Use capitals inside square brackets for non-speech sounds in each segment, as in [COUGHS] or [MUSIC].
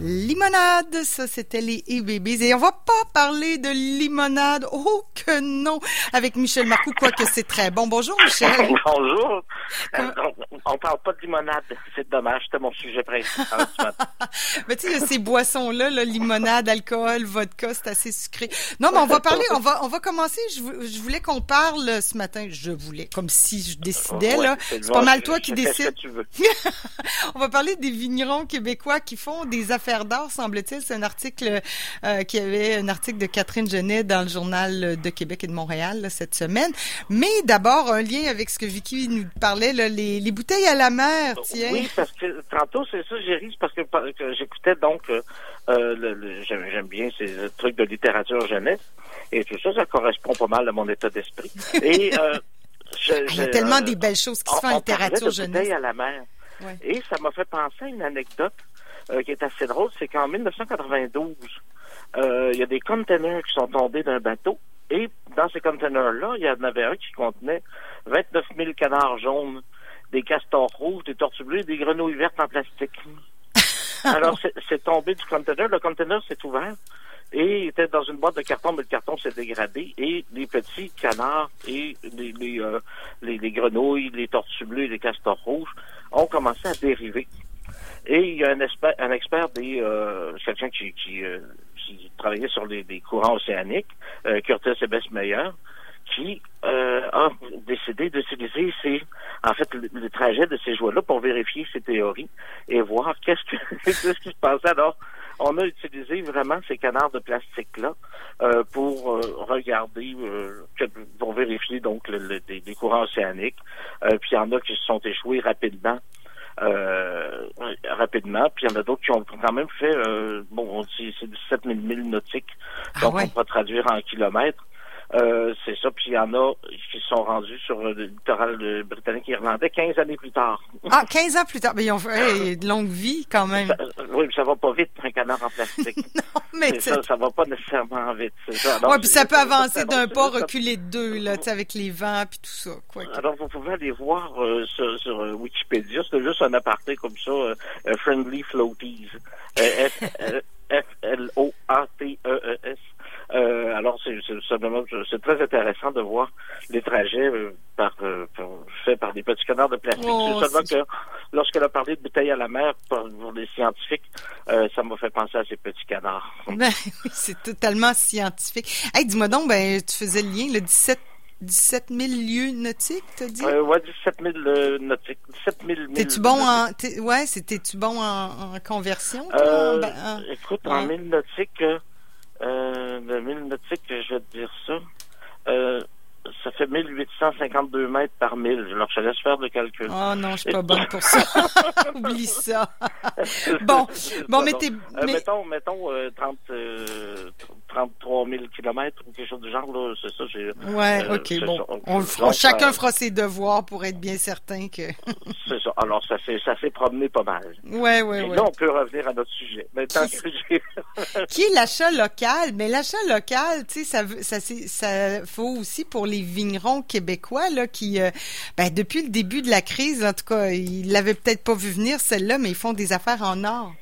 Limonade, ça c'était les e-babies. Et on va pas parler de limonade, oh que non, avec Michel Marcoux, quoique c'est très bon. Bonjour Michel. [LAUGHS] Bonjour. Euh, on, on parle pas de limonade, c'est dommage, c'était mon sujet principal. [LAUGHS] mais tu sais, ces boissons-là, là, limonade, alcool, vodka, c'est assez sucré. Non, mais on va parler, on va, on va commencer. Je, je voulais qu'on parle ce matin, je voulais, comme si je décidais, là. C'est pas mal toi qui décides. [LAUGHS] on va parler des vignerons québécois qui font des affaires affaires semble-t-il. C'est un article euh, qui avait un article de Catherine Genet dans le journal de Québec et de Montréal cette semaine. Mais d'abord, un lien avec ce que Vicky nous parlait, les, bouteilles à la mer, tiens. Oui, parce que tantôt, c'est ça, j'ai ri, parce que, j'écoutais donc, euh, euh, j'aime bien ces trucs de littérature jeunesse, et tout ça, ça correspond pas mal à mon état d'esprit. Et [LAUGHS] il y a tellement des belles choses qui se font en littérature jeunesse. à la mer. Et ça m'a fait penser à une anecdote euh, qui est assez drôle, c'est qu'en 1992, euh, il y a des containers qui sont tombés d'un bateau. Et dans ces containers-là, il y en avait un qui contenait 29 000 canards jaunes, des castors rouges, des tortues bleues, des grenouilles vertes en plastique. [LAUGHS] Alors, c'est tombé du container. Le container s'est ouvert et il était dans une boîte de carton, mais le carton s'est dégradé et les petits canards et les, les, euh, les, les, grenouilles, les tortues bleues et les castors rouges ont commencé à dériver. Et il y a un expert, un expert des euh, quelqu'un qui, qui, euh, qui, travaillait sur les, courants océaniques, euh, Curtis Ebesmeyer, qui euh, a décidé d'utiliser ces, en fait, le, trajet de ces jouets-là pour vérifier ses théories et voir qu'est-ce, [LAUGHS] qu'est-ce qui se passait. Alors, on a utilisé vraiment ces canards de plastique-là euh, pour regarder, pour vérifier donc le, les, courants océaniques. puis il y en a qui se sont échoués rapidement euh, rapidement. Puis il y en a d'autres qui ont quand même fait, euh, bon, c'est 17 000 milles nautiques, ah donc on peut traduire en kilomètres. Euh, c'est ça. Puis il y en a qui sont rendus sur le littoral britannique et irlandais 15 années plus tard. Ah, 15 ans plus tard. Mais ils ont fait [LAUGHS] une longue vie quand même. oui, mais ça va pas vite un canard en plastique. [LAUGHS] non, mais ça, ça va pas nécessairement vite. Ça. oui, puis ça peut avancer d'un pas, reculer de deux, là, avec les vents puis tout ça. Quoi. Alors, vous pouvez aller voir euh, sur, sur euh, Wikipédia. C'est juste un aparté comme ça, euh, Friendly Floaties. F-L-O-A-T-E-E-S. Euh, alors, c'est très intéressant de voir les trajets euh, par, euh, faits par des petits canards de plastique. Oh, c'est seulement que lorsqu'elle a parlé de bouteilles à la mer pour, les scientifiques, ça m'a fait penser à ces petits canards. [LAUGHS] Ben oui, c'est totalement scientifique. Hey, dis-moi donc, ben, tu faisais le lien, le 17 17 000 lieux nautiques, t'as dit? Euh, ouais, 17 000 nautiques. 17 000 T'es-tu bon en, ouais, c'était-tu bon en, conversion? Euh, ben, écoute, en mille nautiques, euh, le mille je vais te dire ça. Euh, ça fait 1852 mètres par mille. Alors, je laisse faire le calcul. Oh non, je suis pas bonne pour ça. [LAUGHS] Oublie ça. bon, bon. Euh, mettons, mettons 30, euh, 33 000 kilomètres ou quelque chose du genre, là, c'est ça. J'ai, ouais, euh, OK, bon. On fera, chacun fera ses devoirs pour être bien certain que... [LAUGHS] c'est ça. Alors, ça s'est, ça s'est promené pas mal. Ouais, ouais, ouais. Là, on peut revenir à notre sujet. Maintenant qui... que [LAUGHS] qui est l'achat local? Mais l'achat local, tu sais, ça, ça, ça faut aussi pour les vignerons québécois, là, qui, euh, ben, depuis le début de la crise, en tout cas, ils l'avaient peut-être pas vu venir, celle-là, mais ils font des affaires en or.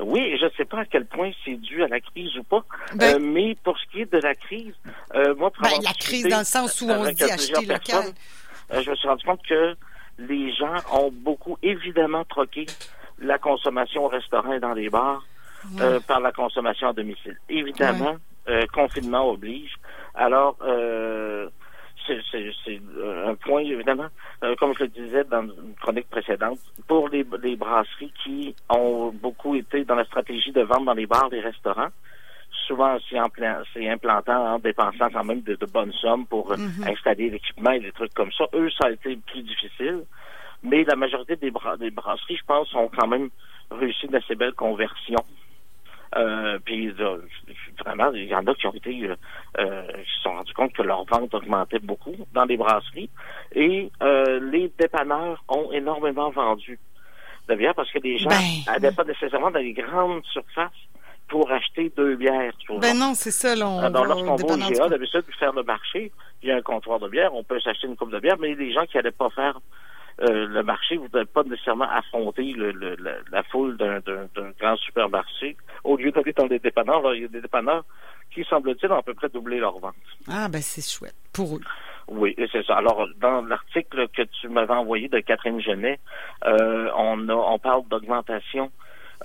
Oui, je ne sais pas à quel point c'est dû à la crise ou pas, ben- euh, mais pour ce qui est de la crise, euh, moi, ben, la crise dans le sens où on dit acheter local. Euh, je me suis rendu compte que les gens ont beaucoup évidemment troqué la consommation au restaurant et dans les bars par la consommation à domicile. Évidemment, confinement oblige. Alors, c'est un point, évidemment, euh, comme je le disais dans une chronique précédente, pour les, brasseries qui ont beaucoup été dans la stratégie de vendre dans les bars, les restaurants, souvent c'est implantant en dépensant quand même de, bonnes sommes pour euh, mhm. installer l'équipement et des trucs comme ça. Eux, ça a été plus difficile. Mais la majorité des, des brasseries, je pense, ont quand même réussi d'assez belles conversions euh, puis euh, vraiment, il y en a qui ont été euh, euh, qui se sont rendus compte que leur vente augmentait beaucoup dans les brasseries. Et les dépanneurs ont énormément vendu de bière parce que les gens n'allaient ben, pas nécessairement dans les grandes surfaces pour acheter deux bières. Ben non, c'est ça. Là, lorsqu'on va au GA, d'habitude, faire le marché, il y a un comptoir de bière, on peut s'acheter une coupe de bière, mais les gens qui n'allaient pas faire le marché, vous n'allez pas nécessairement affronter le, la, foule d'un grand supermarché. Au lieu d'aller dans des dépanneurs, il y a des dépanneurs qui, semble-t-il, ont à peu près doublé leur vente. Ah, ben c'est chouette. Pour eux. Oui, c'est ça. Alors, dans l'article que tu m'avais envoyé de Catherine Genet, euh, on, a, on parle d'augmentation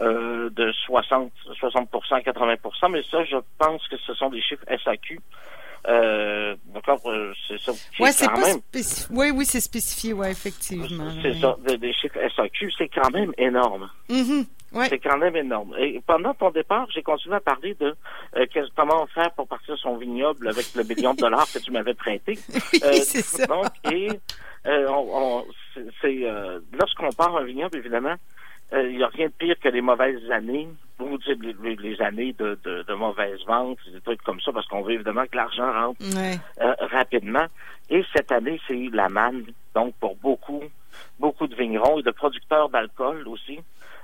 euh, de 60, 60 80% mais ça, je pense que ce sont des chiffres SAQ. Euh, d'accord, euh, c'est ça. Ouais, c'est pas même... Oui, oui, c'est spécifié, ouais, effectivement. C'est ça, des, chiffres SAQ, c'est quand même énorme. Mm C'est quand même énorme. Et pendant ton départ, j'ai continué à parler de euh, comment faire pour partir son vignoble avec le million de dollars que tu m'avais prêté. [LAUGHS] oui, euh, c'est ça. Donc, et euh, on, c'est lorsqu'on part un vignoble, évidemment, il n'y a rien de pire que les mauvaises années ou les, les, années de, de, de mauvaises ventes, des trucs comme ça, parce qu'on veut évidemment que l'argent rentre rapidement. Et cette année, c'est la manne. Donc, pour beaucoup, beaucoup de vignerons et de producteurs d'alcool aussi.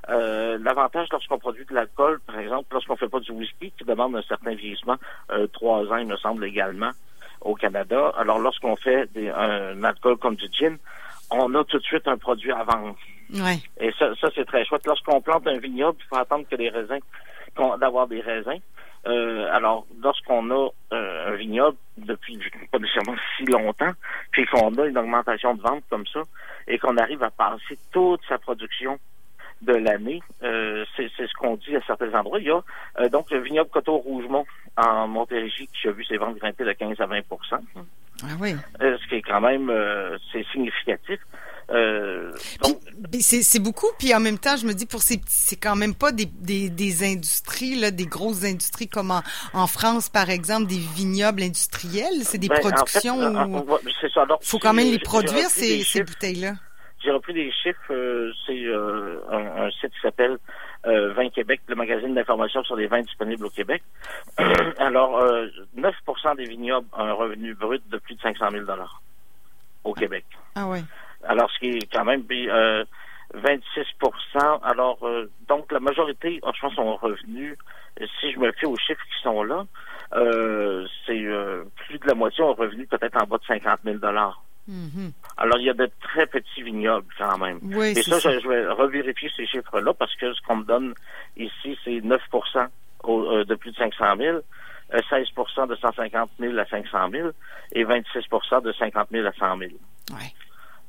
Euh, l'avantage lorsqu'on produit de l'alcool, par exemple, lorsqu'on fait pas du whisky, qui demande un certain vieillissement, euh, trois ans, il me semble, également, au Canada. Alors, lorsqu'on fait un alcool comme du gin, on a tout de suite un produit à vendre. Et ça, ça c'est très chouette. Lorsqu'on plante un vignoble, il faut attendre que les raisins, d'avoir des raisins. Euh, alors, lorsqu'on a un vignoble depuis pas nécessairement si longtemps, puis qu'on a une augmentation de vente comme ça, et qu'on arrive à passer toute sa production de l'année. Euh, c'est ce qu'on dit à certains endroits. Il y a euh, donc le vignoble Coteau Rougemont en Montérégie qui a vu ses ventes grimper de 15 à 20 Ah oui. Euh, ce qui est quand même c'est significatif. c'est beaucoup, puis en même temps, je me dis pour ces c'est quand même pas des, des, des, industries là, des grosses industries comme en, en France par exemple, des vignobles industriels, c'est des ben, productions. En c'est ça. faut quand même les produire ces, ces bouteilles là. J'ai repris des chiffres. Euh, c'est euh, un, site qui s'appelle euh, Vin Québec, le magazine d'information sur les vins disponibles au Québec. [CLEARS THROAT] Alors, 9% des vignobles ont un revenu brut de plus de 500 000 au Québec. Ah oui. Alors, ce qui est quand même 26% Alors, donc, la majorité, je pense, ont revenu, si je me fie aux chiffres qui sont là, c'est plus de la moitié ont revenu peut-être en bas de 50 000 Mm-hmm. Alors, il y a de très petits vignobles quand même. Oui, Et ça, Je, vais revérifier ces chiffres-là parce que ce qu'on me donne ici, c'est 9% euh, de plus de 500 000, 16% de 150 000 à 500 000 et 26% de 50 000 à 100 000. Ouais.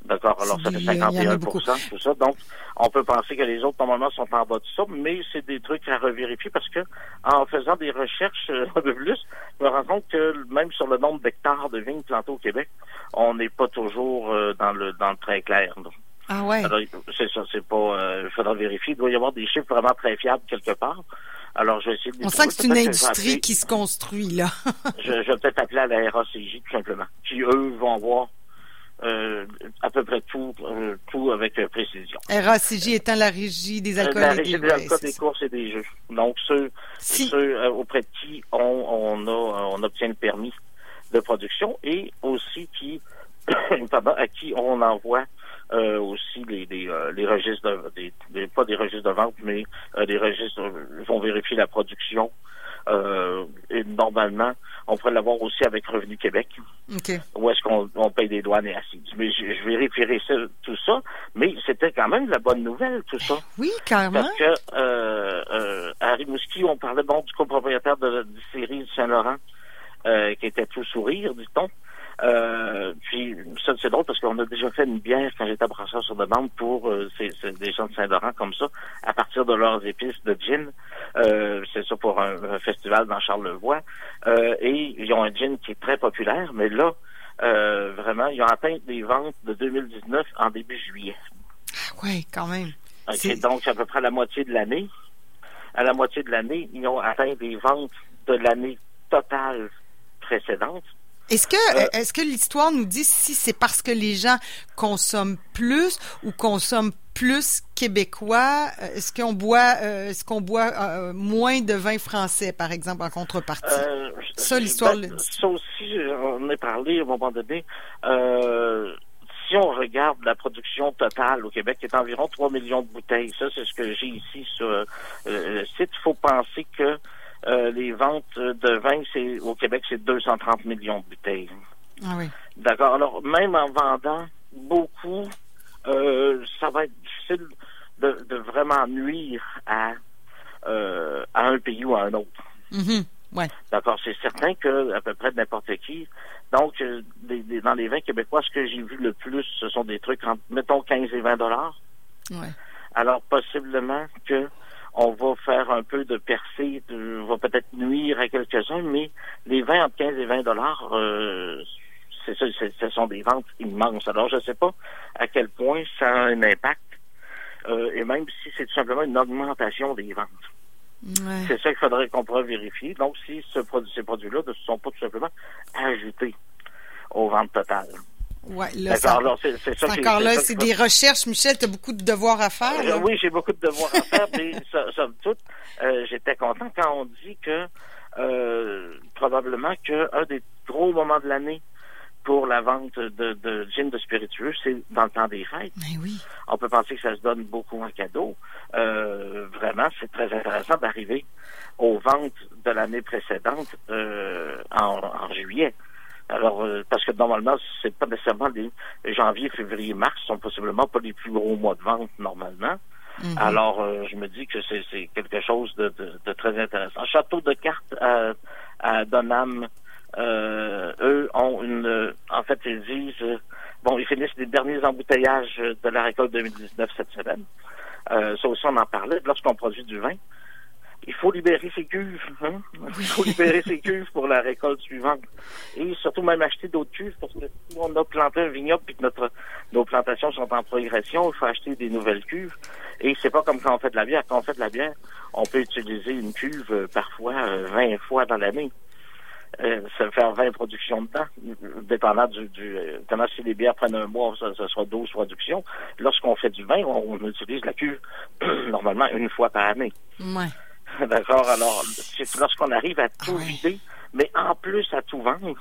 D'accord? Alors, ça fait 51% tout ça. Donc, on peut penser que les autres, normalement, sont en bas de ça, mais c'est des trucs à revérifier parce que, en faisant des recherches euh, un peu plus, je me rends compte que même sur le nombre d'hectares de vignes plantées au Québec, on n'est pas toujours euh, dans le dans le très clair. Ah ouais. c'est ça, c'est pas. Euh, il faudra vérifier. Il doit y avoir des chiffres vraiment très fiables quelque part. Alors, je vais essayer de On sent que c'est une industrie qui se construit, là. [LAUGHS] je, je vais peut-être appeler à la RACJ, tout simplement. Qui, eux, vont voir euh, à peu près tout, euh, tout avec euh, précision. RACJ étant la régie des alcools la régie des, alcools, des courses et des jeux. Donc ceux, ceux auprès de qui on, on, a, on obtient le permis de production et aussi qui, [COUGHS] pardon, à qui on envoie aussi les, les, les registres de, des, pas des registres de vente, mais des registres vont vérifier la production. et normalement, on pourrait l'avoir aussi avec Revenu Québec. Où est-ce qu'on paye des douanes et assises. Mais je, je vérifierai tout ça. Mais c'était quand même la bonne nouvelle, tout ça. Oui, carrément. Parce que euh, euh, à Rimouski, on parlait bon du copropriétaire de la série Saint-Laurent, euh, qui était tout sourire, dit-on. Euh, puis ça c'est drôle parce qu'on a déjà fait une bière quand j'étais brasseur sur demande pour euh, des gens de Saint-Laurent comme ça, à partir de leurs épices de gin. Euh, c'est ça pour un, festival dans Charlevoix. Euh, et ils ont un gin qui est très populaire, mais là, euh, vraiment, ils ont atteint des ventes de 2019 en début juillet. Oui, quand même. donc, c'est à peu près la moitié de l'année. À la moitié de l'année, ils ont atteint des ventes de l'année totale précédente. Est-ce que, euh, est-ce que l'histoire nous dit si c'est parce que les gens consomment plus ou consomment plus québécois? Euh, est-ce qu'on boit, euh, est-ce qu'on boit moins de vin français, par exemple, en contrepartie? ça, l'histoire ben, Ça aussi, on a parlé à un moment donné. si on regarde la production totale au Québec, c'est environ 3 millions de bouteilles. Ça, c'est ce que j'ai ici sur le site. Il faut penser que euh, les ventes de vin, c'est au Québec, c'est 230 millions de bouteilles. Ah oui. D'accord. Alors, même en vendant beaucoup euh, ça va être difficile de, vraiment nuire à, euh, à un pays ou à un autre. Mm-hmm. Ouais. D'accord, c'est certain que à peu près n'importe qui. Donc, euh, dans les vins québécois, ce que j'ai vu le plus, ce sont des trucs entre, mettons, 15 et 20 dollars. Ouais. Alors, possiblement que on va faire un peu de percée, de, va peut-être nuire à quelques-uns, mais les vins entre 15 et 20 dollars, euh, c'est ça, ce sont des ventes immenses. Alors, je ne sais pas à quel point ça a un impact, euh, et même si c'est tout simplement une augmentation des ventes. C'est ça qu'il faudrait qu'on pourra vérifier. Donc, si ce produit, ces produits-là ne sont pas tout simplement ajoutés aux ventes totales. Oui, là, c'est encore là, c'est des recherches. Michel, tu as beaucoup de devoirs à faire. Oui, j'ai beaucoup de devoirs à faire, mais somme toute, euh, j'étais content quand on dit que euh, probablement qu'un des gros moments de l'année pour la vente de, de gin de spiritueux, c'est dans le temps des fêtes. Mais ben oui. On peut penser que ça se donne beaucoup en cadeau. Euh, vraiment, c'est très intéressant d'arriver aux ventes de l'année précédente euh, en, en, juillet. Alors, euh, parce que normalement, c'est pas nécessairement les janvier, février, mars sont possiblement pas les plus gros mois de vente normalement. Mhm. Alors, euh, je me dis que c'est quelque chose de, de, de, très intéressant. Château de cartes à, à Donham, euh, eux ont une... En fait, ils disent... bon, ils finissent les derniers embouteillages de la récolte 2019 cette semaine. Euh, ça aussi, on en parlait. Lorsqu'on produit du vin, il faut libérer ses cuves. Hein? Il faut libérer ses cuves pour la récolte suivante. Et surtout même acheter d'autres cuves parce que si on a planté un vignoble et que notre, nos plantations sont en progression, il faut acheter des nouvelles cuves. Et c'est pas comme quand on fait de la bière. Quand on fait de la bière, on peut utiliser une cuve euh, parfois 20 euh, fois dans l'année. Euh, ça faire 20 productions de temps, dépendant du, du euh, si les bières prennent un mois, ça, ça sera 12 productions. Lorsqu'on fait du vin, on, utilise la cuve [CLEARS THROAT] normalement une fois par année. Ouais. [LAUGHS] D'accord. Alors, lorsqu'on arrive à tout ah vider, mais en plus à tout vendre,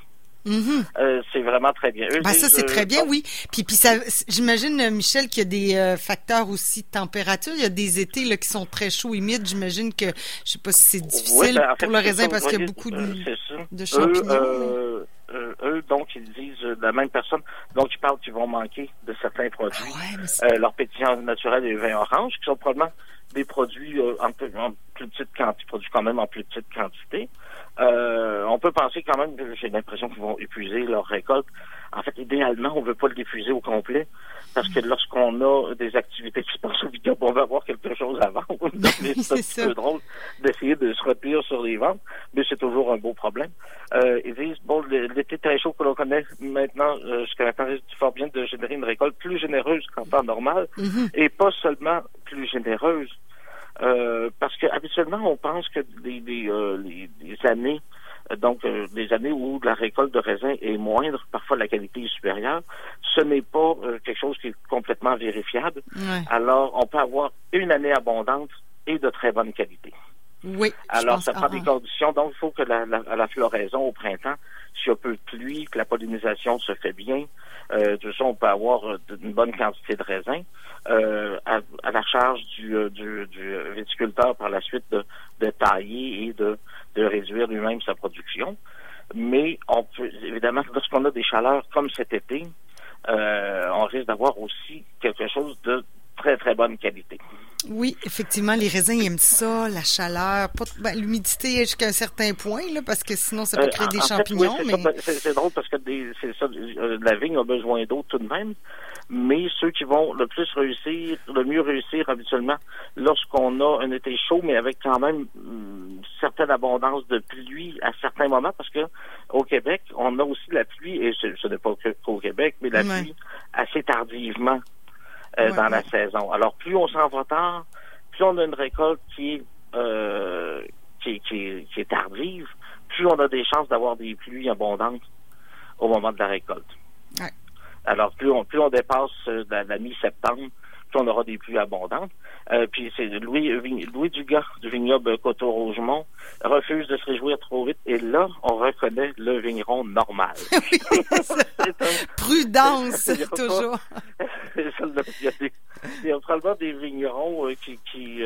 Mm-hmm. Euh, c'est vraiment très bien. Ben, ça, c'est très bien, oui. Puis, puis ça, j'imagine, euh, Michel, qu'il y a des euh, facteurs aussi de température. Il y a des étés là, qui sont très chauds, humides. J'imagine que, je sais pas si c'est difficile ben, pour le raisin parce qu'il y a beaucoup de, de champignons. Eux, donc, ils disent, la même personne, donc ils parlent qu'ils vont manquer de certains produits. Ah leur pétillant naturel et le vin orange, qui sont probablement des produits en, en, plus petite quantité, produits quand même en plus petite quantité. Euh, on peut penser quand même j'ai l'impression qu'ils vont épuiser leur récolte. En fait, idéalement, on veut pas l'épuiser au complet parce que lorsqu'on a des activités qui se passent au vignoble, on va avoir quelque chose à vendre. [LAUGHS] [LAUGHS] c'est un peu drôle d'essayer de se retenir sur les ventes, mais c'est toujours un beau problème. Euh, ils disent, bon, l'été très chaud que l'on connaît maintenant, euh, jusqu'à maintenant, c'est fort bien de générer une récolte plus généreuse qu'en temps normal, mm-hmm. et pas seulement plus généreuse, euh, parce que habituellement, on pense que les, les, euh, années, euh, donc les années où la récolte de raisin est moindre, parfois la qualité est supérieure, ce n'est pas quelque chose qui est complètement vérifiable. Alors, on peut avoir une année abondante et de très bonne qualité. Oui. Alors, ça prend des conditions. Donc, il faut que la, la, floraison au printemps, s'il y a peu de pluie, que la pollinisation se fait bien, euh, de ça, on peut avoir une bonne quantité de raisin. Euh, à, la charge du, euh, du, du, viticulteur par la suite de, de tailler et de, de réduire lui-même sa production. Mais on peut, évidemment, lorsqu'on a des chaleurs comme cet été, euh, on risque d'avoir aussi quelque chose de très, très bonne qualité. Oui, effectivement, les raisins aiment ça, la chaleur, ben, l'humidité jusqu'à un certain point, là, parce que sinon ça peut créer des champignons. c'est, drôle parce que c'est ça, la vigne a besoin d'eau tout de même mais ceux qui vont le plus réussir, le mieux réussir habituellement, lorsqu'on a un été chaud, mais avec quand même une hum, certaine abondance de pluie à certains moments, parce que au Québec, on a aussi la pluie, et ce, n'est pas qu'au Québec, mais la pluie assez tardivement euh, dans la saison. Alors, plus on s'en va tard, plus on a une récolte qui est, euh, qui, qui, qui est tardive, plus on a des chances d'avoir des pluies abondantes au moment de la récolte. Alors, plus on, plus on dépasse euh, la, mi-septembre, plus on aura des pluies abondantes. Euh, puis c'est Louis, Louis Dugas du vignoble Coteau-Rougemont refuse de se réjouir trop vite. Et là, on reconnaît le vigneron normal. [LAUGHS] [LAUGHS] Prudence, toujours. Il, y a probablement des vignerons euh, qui, qui,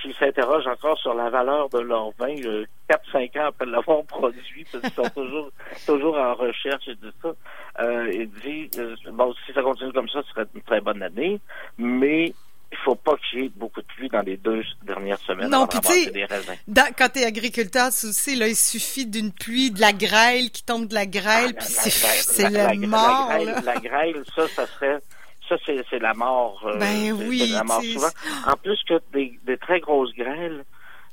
qui s'interrogent encore sur la valeur de leur vin euh, 4-5 ans après l'avoir [LAUGHS] produit, parce qu'ils sont [LAUGHS] toujours toujours en recherche et tout ça. Euh, il dit euh, bon, si ça continue comme ça, ce serait une très bonne année, mais il faut pas qu'il y ait beaucoup de pluie dans les deux dernières semaines Non, puis tu sais, des quand t'es agriculteur, tu sais, là, il suffit d'une pluie, de la grêle qui tombe de la grêle, Ah, puis [LAUGHS] c'est la- c'est la- mort, la là. grêle, la grêle, ça, ça serait, ça, c'est, la mort. euh, Ben oui, la mort souvent. En plus que des, des très grosses grêles,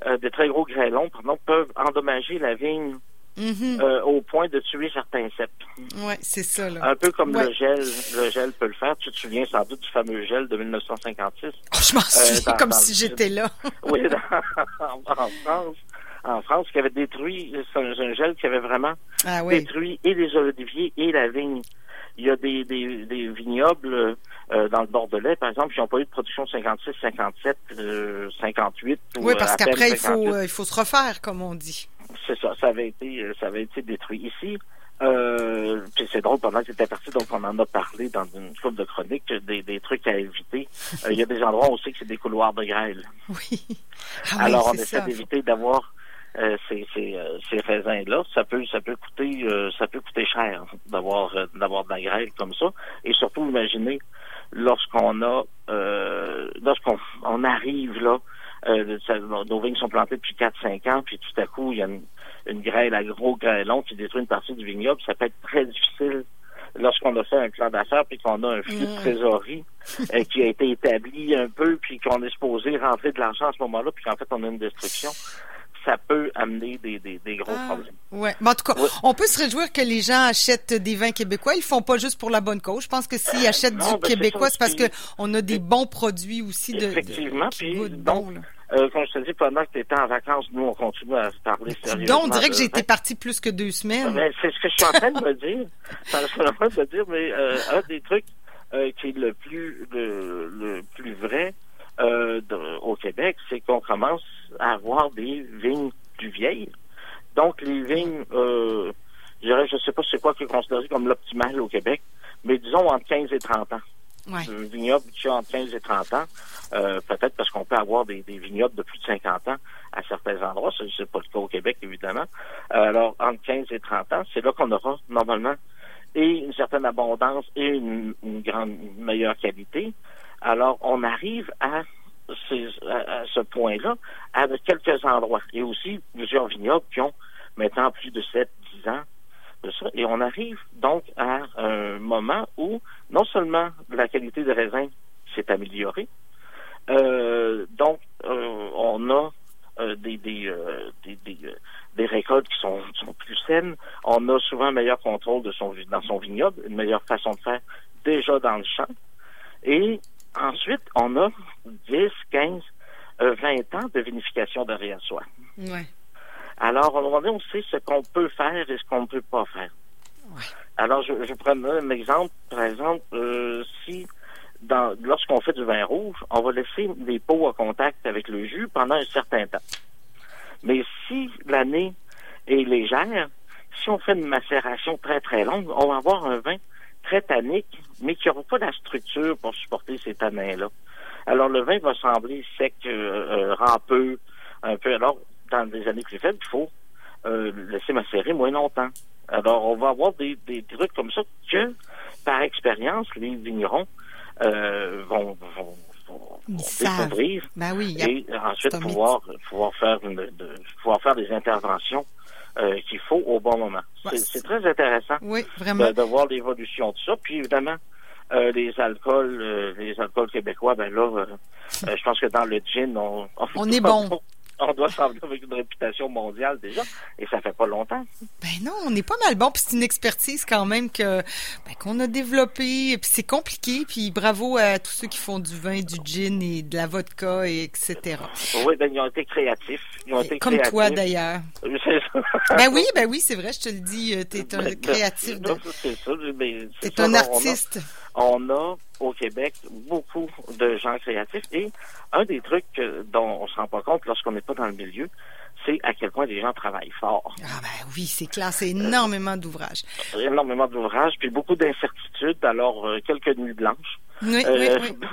euh, des très gros grêlons, pardon, peuvent endommager la vigne Mhm. euh, au point de tuer certains cèpes. Ouais, c'est ça, là. Un peu comme Ouais. le gel, le gel peut le faire. Tu te souviens sans doute du fameux gel de 1956. Oh, je m'en souviens comme dans si j'étais là. [LAUGHS] Oui, dans- en, France. En France, qui avait détruit, c'est un, c'est un gel qui avait vraiment Ah oui. détruit et les oliviers et la vigne. Il y a des, des, des vignobles euh, dans le Bordelais, par exemple, qui n'ont pas eu de production 56, 57, euh, 58. ou, Oui, euh, parce qu'après, il faut, 58. euh, il faut se refaire, comme on dit. C'est ça, ça avait été, euh, ça avait été détruit ici. Euh, puis c'est drôle, pendant que c'était parti, donc on en a parlé dans une couple de chroniques, des, des trucs à éviter. Euh, Il y a des endroits où on sait que c'est des couloirs de grêle. [LAUGHS] Oui. Ah oui, Alors on essaie d'éviter d'avoir euh, ces, ces, euh, ces raisins-là. Ça peut ça peut coûter euh, ça peut coûter cher d'avoir euh, d'avoir de la grêle comme ça. Et surtout, imaginez lorsqu'on a euh, lorsqu'on on arrive là, euh, ça- nos vignes sont plantées depuis 4-5 ans, puis tout à coup, il y a une, une grêle à gros grêlon qui détruit une partie du vignoble. Ça peut être très difficile lorsqu'on a fait un plan d'affaires puis qu'on a un flux de Mm. trésorerie [LAUGHS] euh, qui a été établi un peu puis qu'on est supposé rentrer de l'argent à ce moment-là puis qu'en fait on a une destruction, ça peut amener des, des, des gros Ah. problèmes. Ouais. Mais en tout cas, on peut se réjouir que les gens achètent des vins québécois. Ils font pas juste pour la bonne cause. Je pense que s'ils achètent non, du ben, québécois, c'est parce puis- que on a des bons produits aussi de, Effectivement, puis goûtent donc, bon. Euh, comme je te dis, pendant que tu étais en vacances, nous on continue à se parler sérieusement. Donc, on dirait que j'ai été parti plus que deux semaines. Ben, c'est ce que je suis en train de me dire. Je suis en train de me dire, mais euh, un des trucs euh, qui est le plus le, le plus vrai euh, au Québec, c'est qu'on commence à avoir des vignes plus vieilles. Donc les vignes, euh, je dirais, je sais pas c'est quoi qui est considéré comme l'optimal au Québec, mais disons entre 15 et 30 ans. Ouais. Un vignoble qui a entre 15 et 30 ans, euh, peut-être parce qu'on peut avoir des, des vignobles de plus de 50 ans à certains endroits, ce n'est pas le cas au Québec, évidemment. Euh, alors, entre 15 et 30 ans, c'est là qu'on aura normalement et une certaine abondance et une, une grande une meilleure qualité. Alors, on arrive à, ce point-là à quelques endroits. Et aussi plusieurs vignobles qui ont maintenant plus de 7, 10 ans de ça. Et on arrive donc à un moment où non seulement la qualité des raisins s'est améliorée, euh, donc euh, on a euh, des, des, euh, des, récoltes qui sont, sont plus saines. On a souvent un meilleur contrôle de son, dans son vignoble, une meilleure façon de faire déjà dans le champ. Et ensuite, on a 10, 15, euh, 20 ans de vinification derrière soi. Ouais. Alors, à un moment donné, on sait ce qu'on peut faire et ce qu'on ne peut pas faire. Ouais. Alors, je, je prends un exemple. Par exemple, euh, si lorsqu'on fait du vin rouge, on va laisser les pots à contact avec le jus pendant un certain temps. Mais si l'année est légère, si on fait une macération très très longue, on va avoir un vin très tannique, mais qui n'aura pas la structure pour supporter ces tanins-là. Alors le vin va sembler sec, euh, euh, rampeux, un peu. Alors, dans des années plus faibles, il faut euh, laisser macérer moins longtemps. Alors, on va avoir des, des trucs comme ça que, par expérience, les vignerons euh, vont, vont, découvrir Ben oui, et ensuite pouvoir pouvoir faire une, de, pouvoir faire des interventions euh, qu'il faut au bon moment. C'est- très intéressant oui, vraiment. de, de voir l'évolution de ça. Puis évidemment, euh, les alcools, euh, les alcools québécois, ben là, euh, [LAUGHS] euh, je pense que dans le gin, on, On est [LAUGHS] bon. On doit sembler avec une réputation mondiale déjà, et ça fait pas longtemps. Ben non, on est pas mal bon, puis c'est une expertise quand même que ben, qu'on a développée, puis c'est compliqué, puis bravo à tous ceux qui font du vin, du gin et de la vodka, et etc. Oui, ben ils ont été créatifs. Ils ont été Comme créatifs. toi d'ailleurs. Ben oui, ben oui, c'est vrai, je te le dis, euh, t'es un Ben, créatif, de- C'est ça, t'es un artiste. On a au Québec beaucoup de gens créatifs. Et un des trucs dont on se rend pas compte lorsqu'on n'est pas dans le milieu, c'est à quel point les gens travaillent fort. Ah ben oui, c'est clair, c'est énormément d'ouvrages. Énormément d'ouvrages, puis beaucoup d'incertitudes, alors euh, quelques nuits blanches. Oui, oui, [LAUGHS] oui.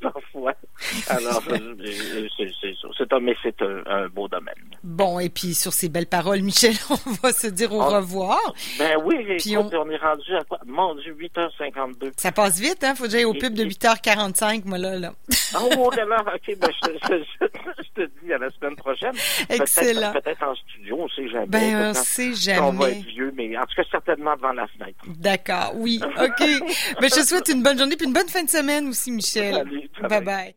Parfois. Alors, c'est un, mais c'est un, beau domaine. Bon, et puis sur ces belles paroles, Michel, [LAUGHS] on va se dire au revoir. Ben oui, puis on... est rendu à quoi? Mon Dieu, 8h52. Ça passe vite, hein? Faut que j'aille au pub de 8h45, moi, là, là. oh là là, [LAUGHS] OK, ben je, je, te dis à la semaine prochaine. Excellent. Peut-être en studio, on sait jamais. Ben, on sait jamais. On va être vieux, mais en tout cas, certainement devant la fenêtre. D'accord, oui, OK. [LAUGHS] je te souhaite une bonne journée puis une bonne fin de semaine aussi, Michel. Bye bye.